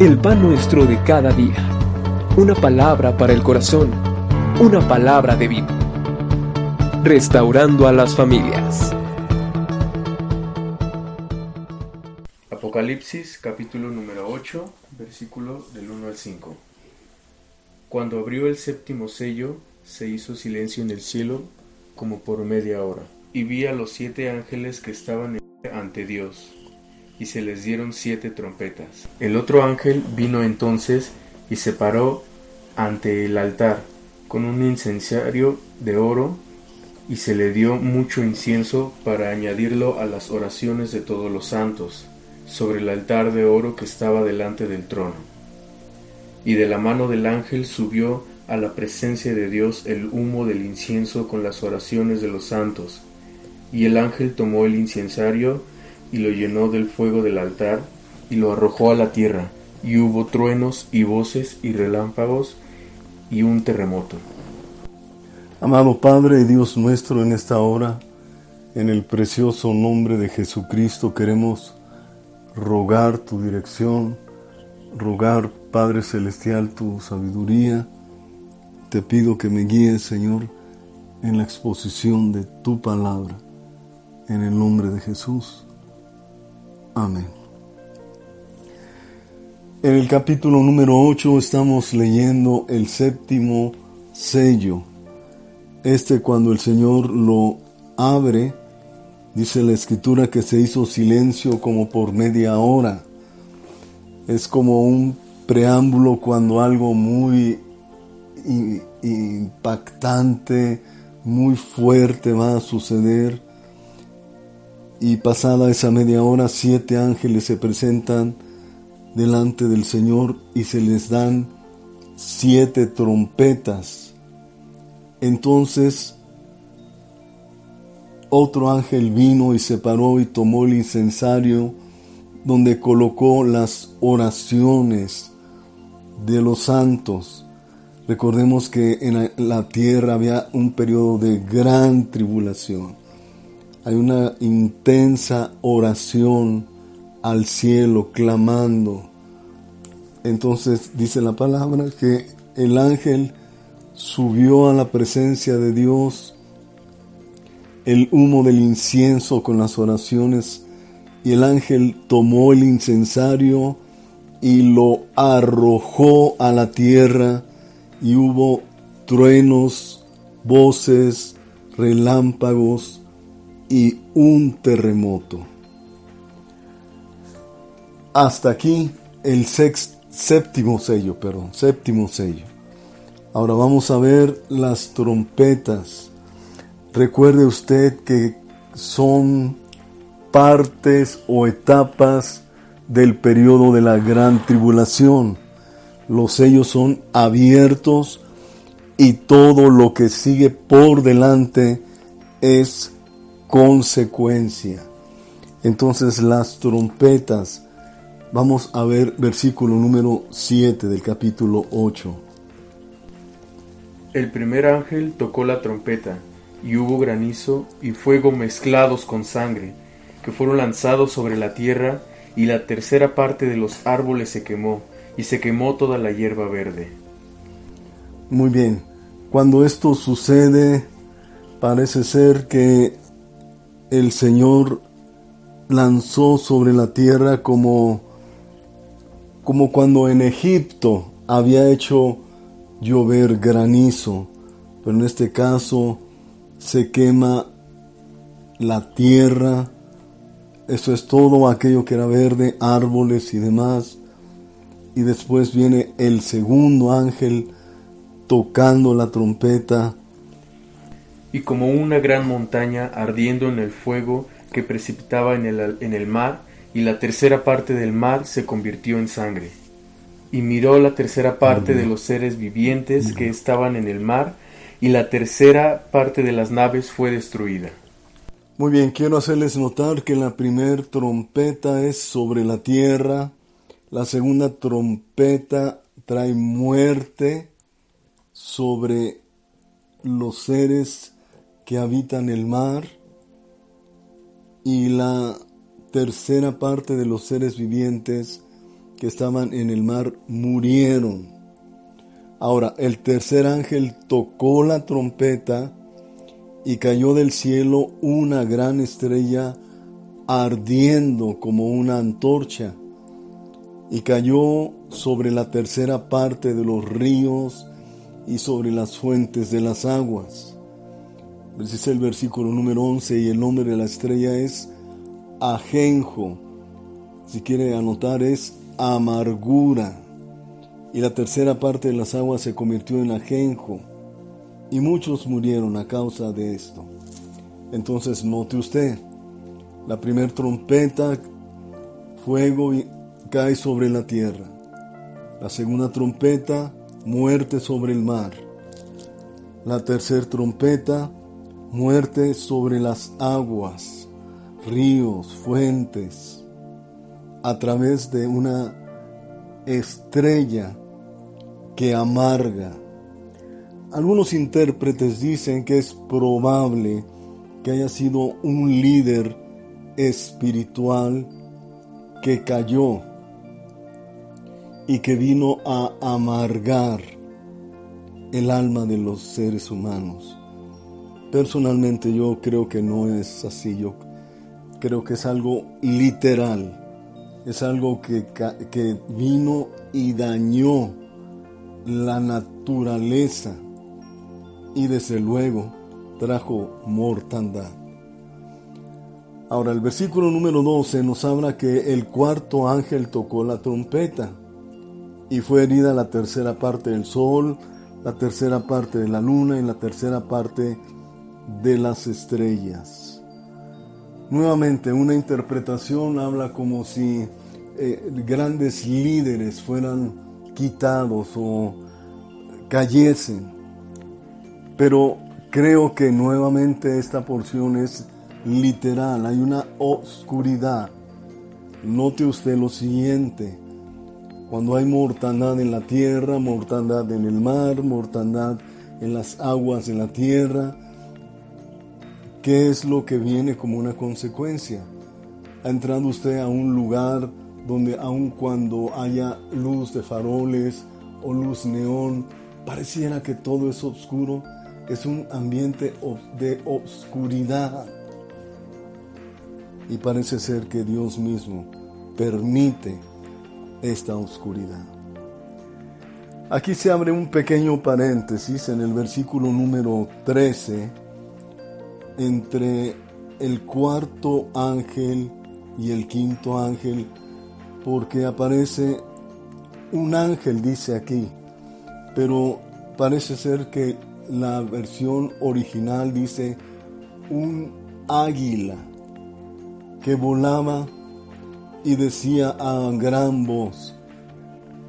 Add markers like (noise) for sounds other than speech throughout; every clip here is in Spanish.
el pan nuestro de cada día. Una palabra para el corazón, una palabra de vida. Restaurando a las familias. Apocalipsis capítulo número 8, versículo del 1 al 5. Cuando abrió el séptimo sello, se hizo silencio en el cielo como por media hora, y vi a los siete ángeles que estaban ante Dios y se les dieron siete trompetas. El otro ángel vino entonces y se paró ante el altar con un incensario de oro y se le dio mucho incienso para añadirlo a las oraciones de todos los santos sobre el altar de oro que estaba delante del trono. Y de la mano del ángel subió a la presencia de Dios el humo del incienso con las oraciones de los santos. Y el ángel tomó el incensario y lo llenó del fuego del altar y lo arrojó a la tierra, y hubo truenos y voces y relámpagos y un terremoto. Amado Padre y Dios nuestro, en esta hora, en el precioso nombre de Jesucristo, queremos rogar tu dirección, rogar, Padre Celestial, tu sabiduría. Te pido que me guíes, Señor, en la exposición de tu palabra, en el nombre de Jesús. Amén. En el capítulo número 8 estamos leyendo el séptimo sello. Este cuando el Señor lo abre, dice la escritura que se hizo silencio como por media hora. Es como un preámbulo cuando algo muy impactante, muy fuerte va a suceder y pasada esa media hora, siete ángeles se presentan delante del Señor y se les dan siete trompetas. Entonces otro ángel vino y se paró y tomó el incensario donde colocó las oraciones de los santos. Recordemos que en la tierra había un periodo de gran tribulación hay una intensa oración al cielo clamando. Entonces dice la palabra que el ángel subió a la presencia de Dios, el humo del incienso con las oraciones, y el ángel tomó el incensario y lo arrojó a la tierra, y hubo truenos, voces, relámpagos, y un terremoto. Hasta aquí el séptimo sello, perdón, séptimo sello. Ahora vamos a ver las trompetas. Recuerde usted que son partes o etapas del periodo de la gran tribulación. Los sellos son abiertos y todo lo que sigue por delante es consecuencia. Entonces las trompetas, vamos a ver versículo número 7 del capítulo 8. El primer ángel tocó la trompeta, y hubo granizo y fuego mezclados con sangre, que fueron lanzados sobre la tierra, y la tercera parte de los árboles se quemó, y se quemó toda la hierba verde. Muy bien, cuando esto sucede, parece ser que el Señor lanzó sobre la tierra como, como cuando en Egipto había hecho llover granizo, pero en este caso se quema la tierra, eso es todo aquello que era verde, árboles y demás, y después viene el segundo ángel tocando la trompeta, y como una gran montaña ardiendo en el fuego que precipitaba en el, en el mar, y la tercera parte del mar se convirtió en sangre. Y miró la tercera parte de los seres vivientes que estaban en el mar, y la tercera parte de las naves fue destruida. Muy bien, quiero hacerles notar que la primera trompeta es sobre la tierra, la segunda trompeta trae muerte sobre los seres que habitan el mar y la tercera parte de los seres vivientes que estaban en el mar murieron. Ahora, el tercer ángel tocó la trompeta y cayó del cielo una gran estrella ardiendo como una antorcha y cayó sobre la tercera parte de los ríos y sobre las fuentes de las aguas. Es el versículo número 11 y el nombre de la estrella es Ajenjo. Si quiere anotar es amargura. Y la tercera parte de las aguas se convirtió en ajenjo. Y muchos murieron a causa de esto. Entonces note usted, la primera trompeta, fuego cae sobre la tierra. La segunda trompeta, muerte sobre el mar. La tercera trompeta, muerte sobre las aguas, ríos, fuentes, a través de una estrella que amarga. Algunos intérpretes dicen que es probable que haya sido un líder espiritual que cayó y que vino a amargar el alma de los seres humanos. Personalmente yo creo que no es así, yo creo que es algo literal, es algo que, que vino y dañó la naturaleza y desde luego trajo mortandad. Ahora el versículo número 12 nos habla que el cuarto ángel tocó la trompeta y fue herida la tercera parte del sol, la tercera parte de la luna y la tercera parte de las estrellas. Nuevamente, una interpretación habla como si eh, grandes líderes fueran quitados o cayesen. Pero creo que nuevamente esta porción es literal, hay una oscuridad. Note usted lo siguiente, cuando hay mortandad en la tierra, mortandad en el mar, mortandad en las aguas de la tierra, ¿qué es lo que viene como una consecuencia? Ha entrado usted a un lugar donde aun cuando haya luz de faroles o luz neón, pareciera que todo es oscuro, es un ambiente de oscuridad. Y parece ser que Dios mismo permite esta oscuridad. Aquí se abre un pequeño paréntesis en el versículo número 13 entre el cuarto ángel y el quinto ángel, porque aparece un ángel, dice aquí, pero parece ser que la versión original dice un águila que volaba y decía a gran voz,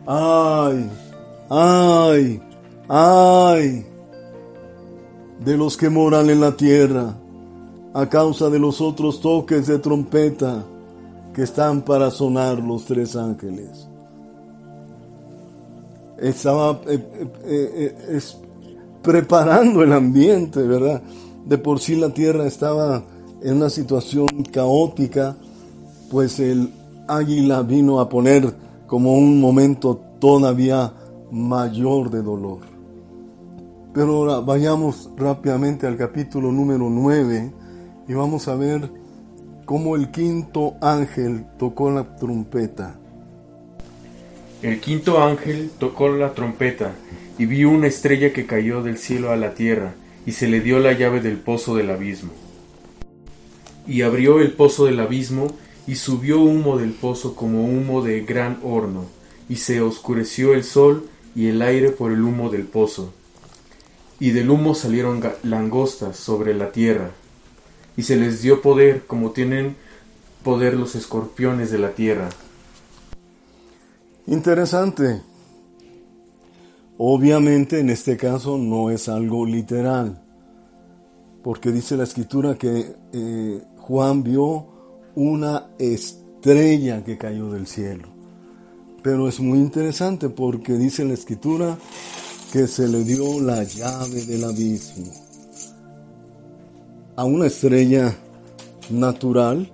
ay, ay, ay, de los que moran en la tierra, a causa de los otros toques de trompeta que están para sonar los tres ángeles. Estaba eh, eh, eh, preparando el ambiente, ¿verdad? De por sí la tierra estaba en una situación caótica, pues el águila vino a poner como un momento todavía mayor de dolor. Pero ahora vayamos rápidamente al capítulo número 9 y vamos a ver cómo el quinto ángel tocó la trompeta. El quinto ángel tocó la trompeta y vio una estrella que cayó del cielo a la tierra y se le dio la llave del pozo del abismo. Y abrió el pozo del abismo y subió humo del pozo como humo de gran horno, y se oscureció el sol y el aire por el humo del pozo. Y del humo salieron langostas sobre la tierra, y se les dio poder como tienen poder los escorpiones de la tierra. Interesante. Obviamente en este caso no es algo literal, porque dice la escritura que eh, Juan vio una estrella que cayó del cielo. Pero es muy interesante porque dice la escritura que se le dio la llave del abismo. A una estrella natural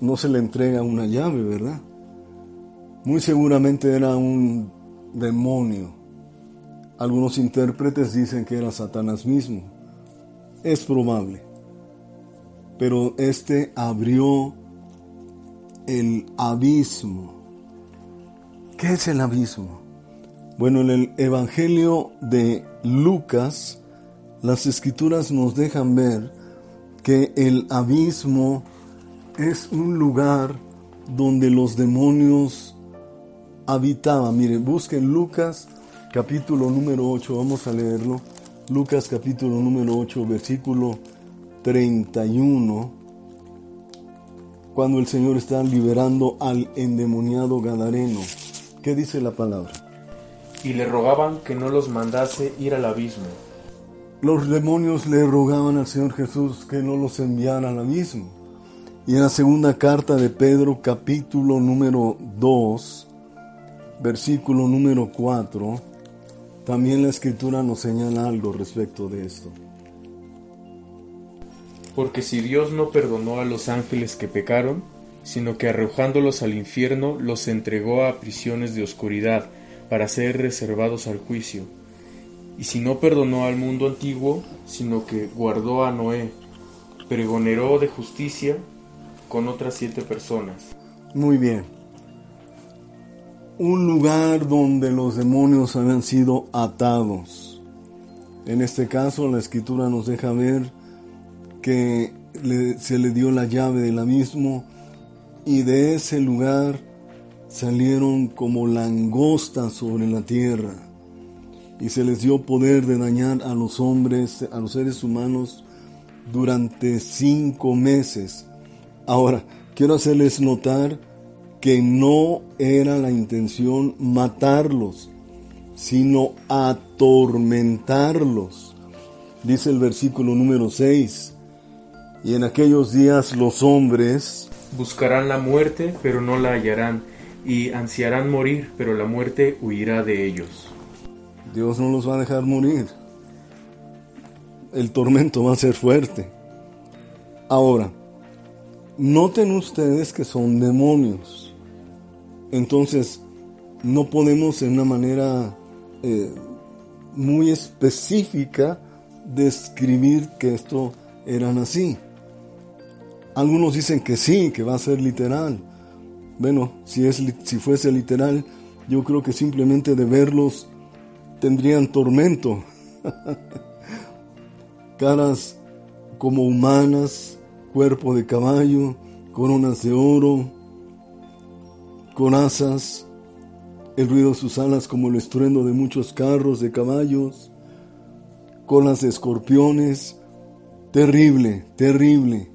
no se le entrega una llave, ¿verdad? Muy seguramente era un demonio. Algunos intérpretes dicen que era Satanás mismo. Es probable. Pero este abrió el abismo. ¿Qué es el abismo? Bueno, en el Evangelio de Lucas, las escrituras nos dejan ver que el abismo es un lugar donde los demonios habitaban. Miren, busquen Lucas capítulo número 8, vamos a leerlo. Lucas capítulo número 8, versículo 31, cuando el Señor está liberando al endemoniado Gadareno. ¿Qué dice la palabra? Y le rogaban que no los mandase ir al abismo. Los demonios le rogaban al Señor Jesús que no los enviara al abismo. Y en la segunda carta de Pedro, capítulo número 2, versículo número 4, también la escritura nos señala algo respecto de esto. Porque si Dios no perdonó a los ángeles que pecaron, sino que arrojándolos al infierno los entregó a prisiones de oscuridad para ser reservados al juicio. Y si no perdonó al mundo antiguo, sino que guardó a Noé, pregoneró de justicia con otras siete personas. Muy bien. Un lugar donde los demonios habían sido atados. En este caso la escritura nos deja ver que se le dio la llave del abismo y de ese lugar salieron como langostas sobre la tierra y se les dio poder de dañar a los hombres, a los seres humanos durante cinco meses. Ahora, quiero hacerles notar que no era la intención matarlos, sino atormentarlos. Dice el versículo número 6. Y en aquellos días los hombres buscarán la muerte, pero no la hallarán, y ansiarán morir, pero la muerte huirá de ellos. Dios no los va a dejar morir. El tormento va a ser fuerte. Ahora, noten ustedes que son demonios. Entonces, no podemos en una manera eh, muy específica describir que esto eran así. Algunos dicen que sí, que va a ser literal. Bueno, si, es, si fuese literal, yo creo que simplemente de verlos tendrían tormento. (laughs) Caras como humanas, cuerpo de caballo, coronas de oro, corazas, el ruido de sus alas como el estruendo de muchos carros de caballos, colas de escorpiones, terrible, terrible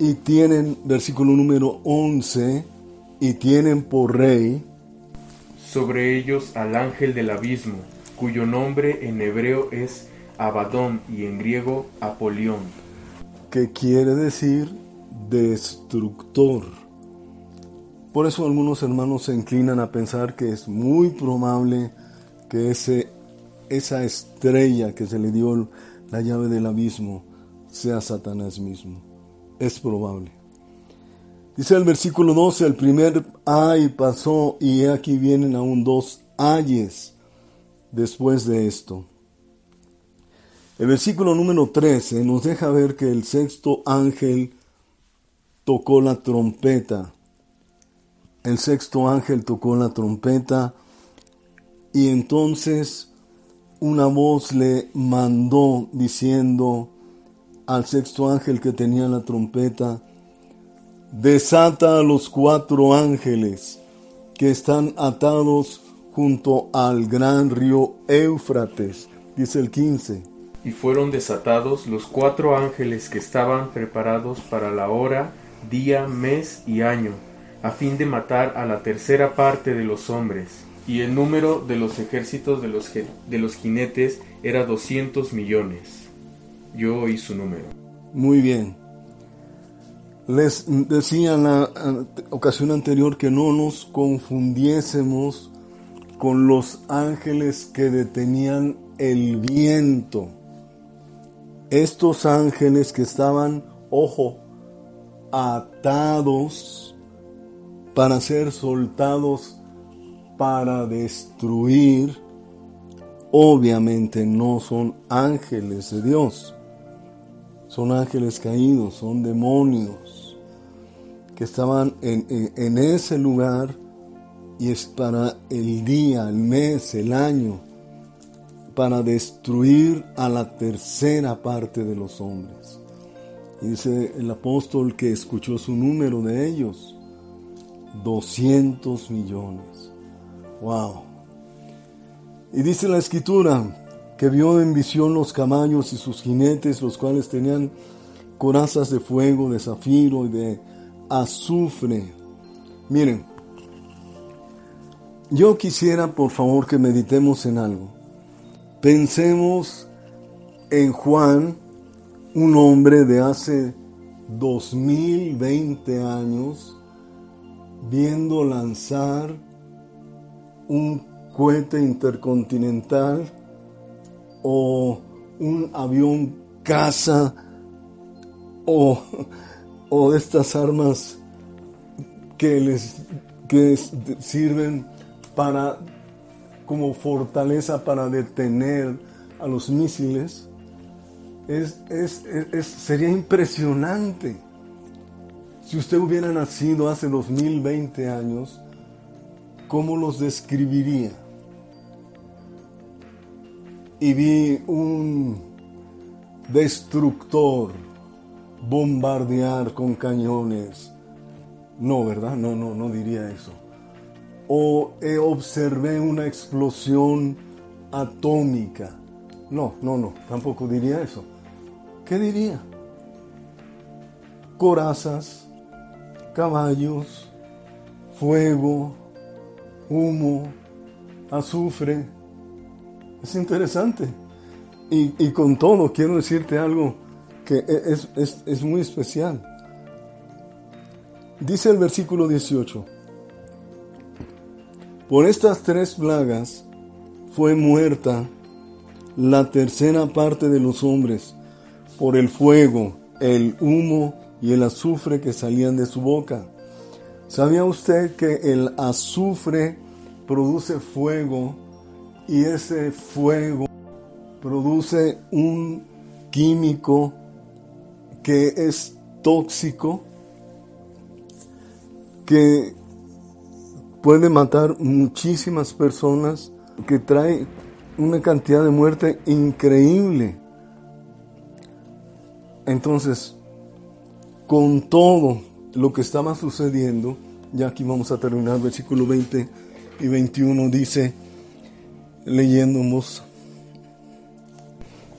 y tienen, versículo número 11, y tienen por rey sobre ellos al ángel del abismo, cuyo nombre en hebreo es Abadón y en griego Apolión. Que quiere decir destructor. Por eso algunos hermanos se inclinan a pensar que es muy probable que ese, esa estrella que se le dio la llave del abismo sea Satanás mismo es probable. Dice el versículo 12, el primer ay pasó y aquí vienen aún dos ayes después de esto. El versículo número 13 nos deja ver que el sexto ángel tocó la trompeta. El sexto ángel tocó la trompeta y entonces una voz le mandó diciendo, al sexto ángel que tenía la trompeta, desata a los cuatro ángeles que están atados junto al gran río Éufrates, dice el 15. Y fueron desatados los cuatro ángeles que estaban preparados para la hora, día, mes y año, a fin de matar a la tercera parte de los hombres. Y el número de los ejércitos de los, de los jinetes era doscientos millones. Yo oí su número. Muy bien. Les decía en la ocasión anterior que no nos confundiésemos con los ángeles que detenían el viento. Estos ángeles que estaban, ojo, atados, para ser soltados para destruir, obviamente no son ángeles de Dios. Son ángeles caídos, son demonios que estaban en, en ese lugar y es para el día, el mes, el año, para destruir a la tercera parte de los hombres. Y dice el apóstol que escuchó su número de ellos, 200 millones. ¡Wow! Y dice la escritura que vio en visión los caballos y sus jinetes, los cuales tenían corazas de fuego, de zafiro y de azufre. Miren, yo quisiera por favor que meditemos en algo. Pensemos en Juan, un hombre de hace 2020 años, viendo lanzar un cohete intercontinental o un avión caza o, o estas armas que les que sirven para como fortaleza para detener a los misiles es, sería impresionante si usted hubiera nacido hace 2020 años ¿cómo los describiría? Y vi un destructor bombardear con cañones. No, ¿verdad? No, no, no diría eso. O observé una explosión atómica. No, no, no, tampoco diría eso. ¿Qué diría? Corazas, caballos, fuego, humo, azufre. Es interesante. Y, con todo, quiero decirte algo e, es, es muy especial. Dice el versículo 18, por estas tres plagas fue muerta la tercera parte de los hombres por el fuego, el humo y el azufre que salían de su boca. ¿Sabía usted que el azufre produce fuego y ese fuego produce un químico que es tóxico, que puede matar muchísimas personas, que trae una cantidad de muerte increíble. Entonces, con todo lo que estaba sucediendo, ya aquí vamos a terminar, versículo 20 y 21 dice, leyendo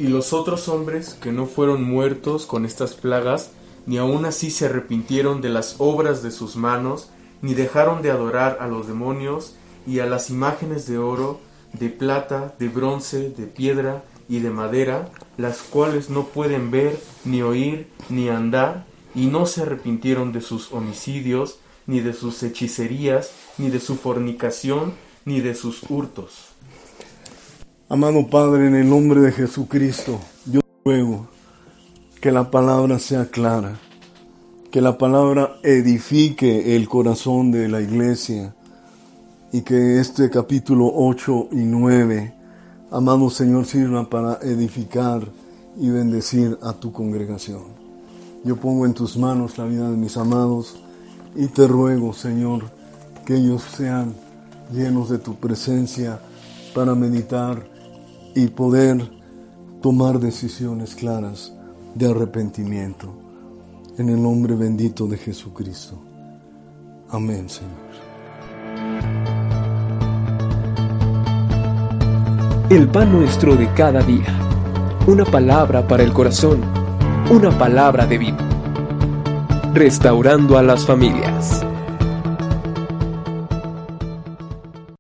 Y los otros hombres que no fueron muertos con estas plagas, ni aun así se arrepintieron de las obras de sus manos, ni dejaron de adorar a los demonios y a las imágenes de oro, de plata, de bronce, de piedra y de madera, las cuales no pueden ver, ni oír, ni andar, y no se arrepintieron de sus homicidios, ni de sus hechicerías, ni de su fornicación, ni de sus hurtos. Amado Padre, en el nombre de Jesucristo, yo ruego que la palabra sea clara, que la palabra edifique el corazón de la iglesia y que este capítulo 8 y 9, amado Señor, sirva para edificar y bendecir a tu congregación. Yo pongo en tus manos la vida de mis amados y te ruego, Señor, que ellos sean llenos de tu presencia para meditar y poder tomar decisiones claras de arrepentimiento. En el nombre bendito de Jesucristo. Amén, Señor. El pan nuestro de cada día. Una palabra para el corazón una palabra de vida. Restaurando a las familias.